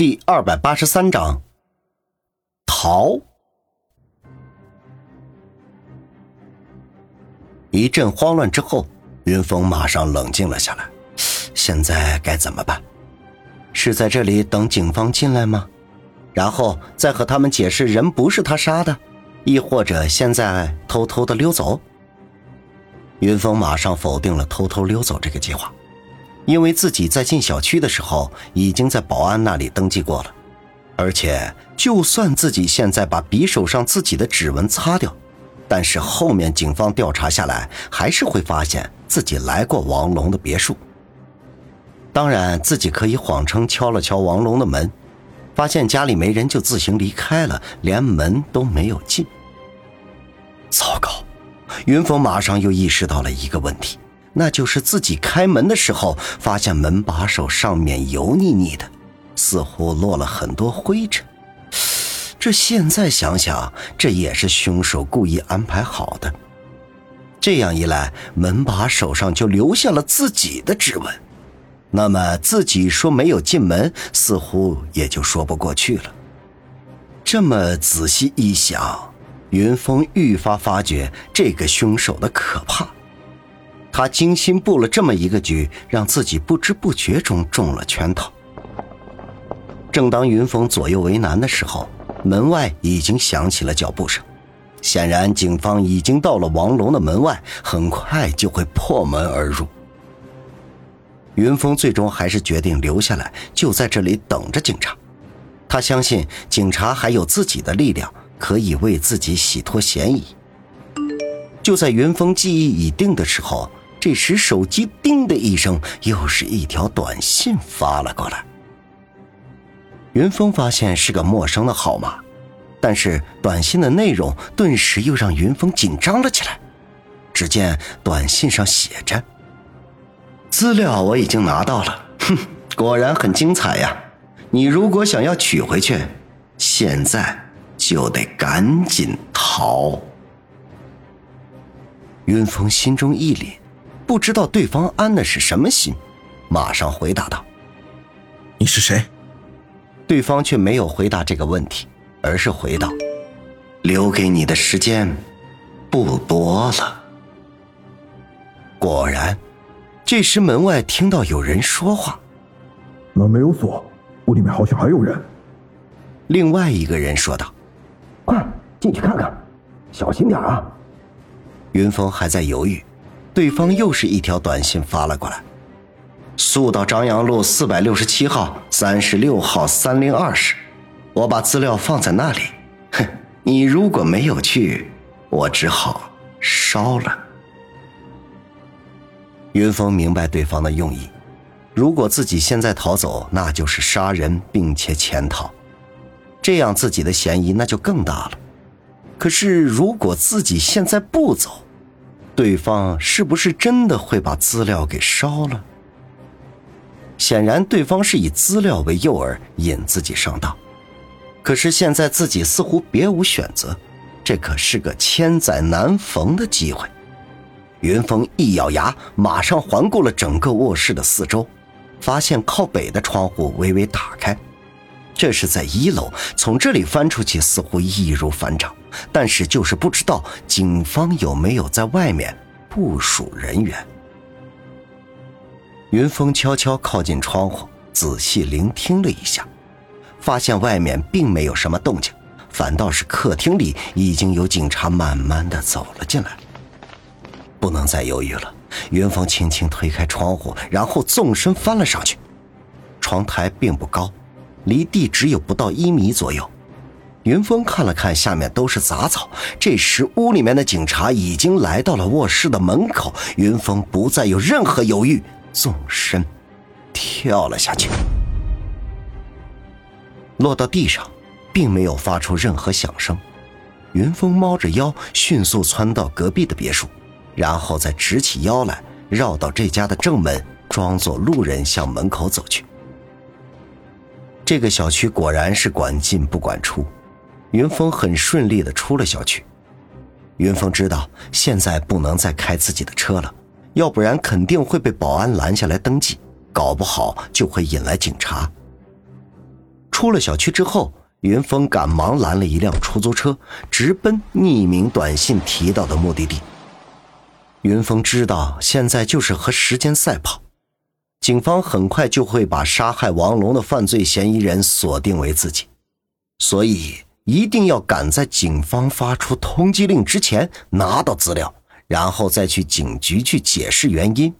第二百八十三章，逃。一阵慌乱之后，云峰马上冷静了下来。现在该怎么办？是在这里等警方进来吗？然后再和他们解释人不是他杀的，亦或者现在偷偷的溜走？云峰马上否定了偷偷溜走这个计划。因为自己在进小区的时候已经在保安那里登记过了，而且就算自己现在把匕首上自己的指纹擦掉，但是后面警方调查下来还是会发现自己来过王龙的别墅。当然，自己可以谎称敲了敲王龙的门，发现家里没人就自行离开了，连门都没有进。糟糕，云峰马上又意识到了一个问题。那就是自己开门的时候，发现门把手上面油腻腻的，似乎落了很多灰尘。这现在想想，这也是凶手故意安排好的。这样一来，门把手上就留下了自己的指纹。那么自己说没有进门，似乎也就说不过去了。这么仔细一想，云峰愈发发觉这个凶手的可怕。他精心布了这么一个局，让自己不知不觉中中了圈套。正当云峰左右为难的时候，门外已经响起了脚步声，显然警方已经到了王龙的门外，很快就会破门而入。云峰最终还是决定留下来，就在这里等着警察。他相信警察还有自己的力量，可以为自己洗脱嫌疑。就在云峰记忆已定的时候。这时，手机“叮”的一声，又是一条短信发了过来。云峰发现是个陌生的号码，但是短信的内容顿时又让云峰紧张了起来。只见短信上写着：“资料我已经拿到了，哼，果然很精彩呀！你如果想要取回去，现在就得赶紧逃。”云峰心中一凛。不知道对方安的是什么心，马上回答道：“你是谁？”对方却没有回答这个问题，而是回道：“留给你的时间不多了。”果然，这时门外听到有人说话：“门没有锁，屋里面好像还有人。”另外一个人说道：“快进去看看，小心点啊！”云峰还在犹豫。对方又是一条短信发了过来：“速到张杨路四百六十七号、三十六号三零二室，我把资料放在那里。哼，你如果没有去，我只好烧了。”云峰明白对方的用意，如果自己现在逃走，那就是杀人并且潜逃，这样自己的嫌疑那就更大了。可是如果自己现在不走，对方是不是真的会把资料给烧了？显然，对方是以资料为诱饵引自己上当。可是现在自己似乎别无选择，这可是个千载难逢的机会。云峰一咬牙，马上环顾了整个卧室的四周，发现靠北的窗户微微打开，这是在一楼，从这里翻出去似乎易如反掌。但是就是不知道警方有没有在外面部署人员。云峰悄悄靠近窗户，仔细聆听了一下，发现外面并没有什么动静，反倒是客厅里已经有警察慢慢的走了进来。不能再犹豫了，云峰轻轻推开窗户，然后纵身翻了上去。窗台并不高，离地只有不到一米左右。云峰看了看下面都是杂草，这时屋里面的警察已经来到了卧室的门口。云峰不再有任何犹豫，纵身跳了下去，落到地上，并没有发出任何响声。云峰猫着腰，迅速窜到隔壁的别墅，然后再直起腰来，绕到这家的正门，装作路人向门口走去。这个小区果然是管进不管出。云峰很顺利的出了小区。云峰知道现在不能再开自己的车了，要不然肯定会被保安拦下来登记，搞不好就会引来警察。出了小区之后，云峰赶忙拦了一辆出租车，直奔匿名短信提到的目的地。云峰知道现在就是和时间赛跑，警方很快就会把杀害王龙的犯罪嫌疑人锁定为自己，所以一定要赶在警方发出通缉令之前拿到资料，然后再去警局去解释原因。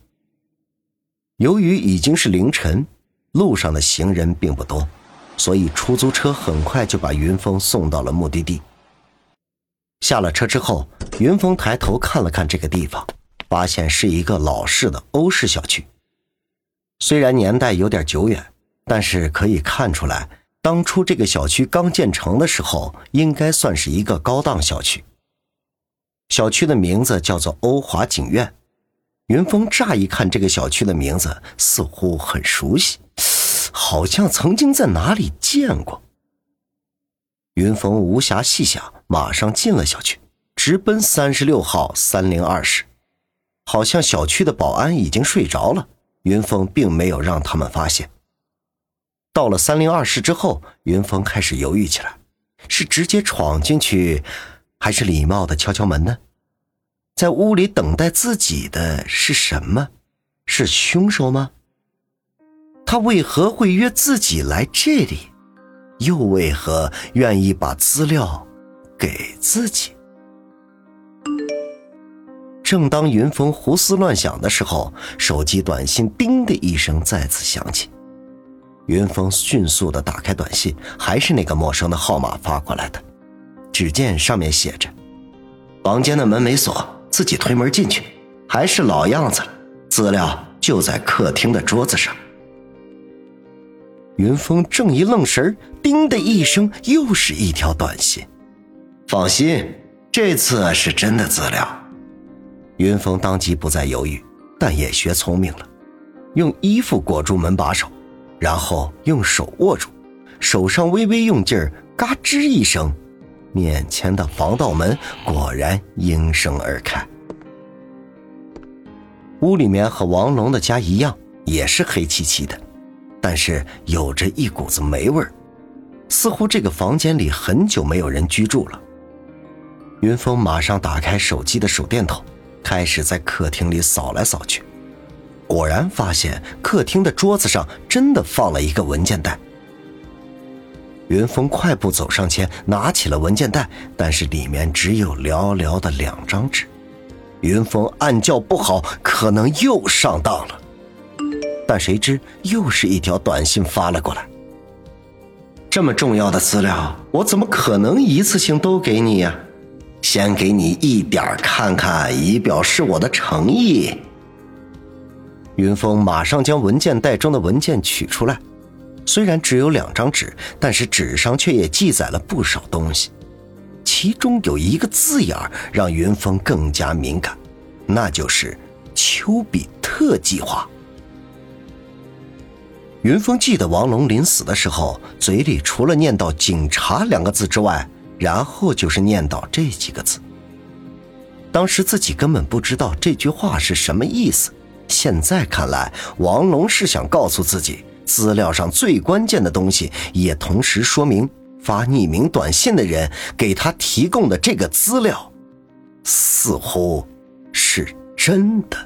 由于已经是凌晨，路上的行人并不多，所以出租车很快就把云峰送到了目的地。下了车之后，云峰抬头看了看这个地方，发现是一个老式的欧式小区。虽然年代有点久远，但是可以看出来，当初这个小区刚建成的时候，应该算是一个高档小区。小区的名字叫做欧华景苑。云峰乍一看这个小区的名字，似乎很熟悉，好像曾经在哪里见过。云峰无暇细想，马上进了小区，直奔三十六号三零二室。好像小区的保安已经睡着了，云峰并没有让他们发现。到了三零二室之后，云峰开始犹豫起来：是直接闯进去，还是礼貌的敲敲门呢？在屋里等待自己的是什么？是凶手吗？他为何会约自己来这里？又为何愿意把资料给自己？正当云峰胡思乱想的时候，手机短信“叮”的一声再次响起。云峰迅速的打开短信，还是那个陌生的号码发过来的。只见上面写着：“房间的门没锁。”自己推门进去，还是老样子，资料就在客厅的桌子上。云峰正一愣神叮的一声，又是一条短信。放心，这次是真的资料。云峰当即不再犹豫，但也学聪明了，用衣服裹住门把手，然后用手握住，手上微微用劲儿，嘎吱一声。面前的防盗门果然应声而开。屋里面和王龙的家一样，也是黑漆漆的，但是有着一股子霉味儿，似乎这个房间里很久没有人居住了。云峰马上打开手机的手电筒，开始在客厅里扫来扫去，果然发现客厅的桌子上真的放了一个文件袋。云峰快步走上前，拿起了文件袋，但是里面只有寥寥的两张纸。云峰暗叫不好，可能又上当了。但谁知又是一条短信发了过来：“这么重要的资料，我怎么可能一次性都给你呀？先给你一点看看，以表示我的诚意。”云峰马上将文件袋中的文件取出来。虽然只有两张纸，但是纸上却也记载了不少东西。其中有一个字眼让云峰更加敏感，那就是“丘比特计划”。云峰记得王龙临死的时候，嘴里除了念叨“警察”两个字之外，然后就是念叨这几个字。当时自己根本不知道这句话是什么意思，现在看来，王龙是想告诉自己。资料上最关键的东西，也同时说明发匿名短信的人给他提供的这个资料，似乎是真的。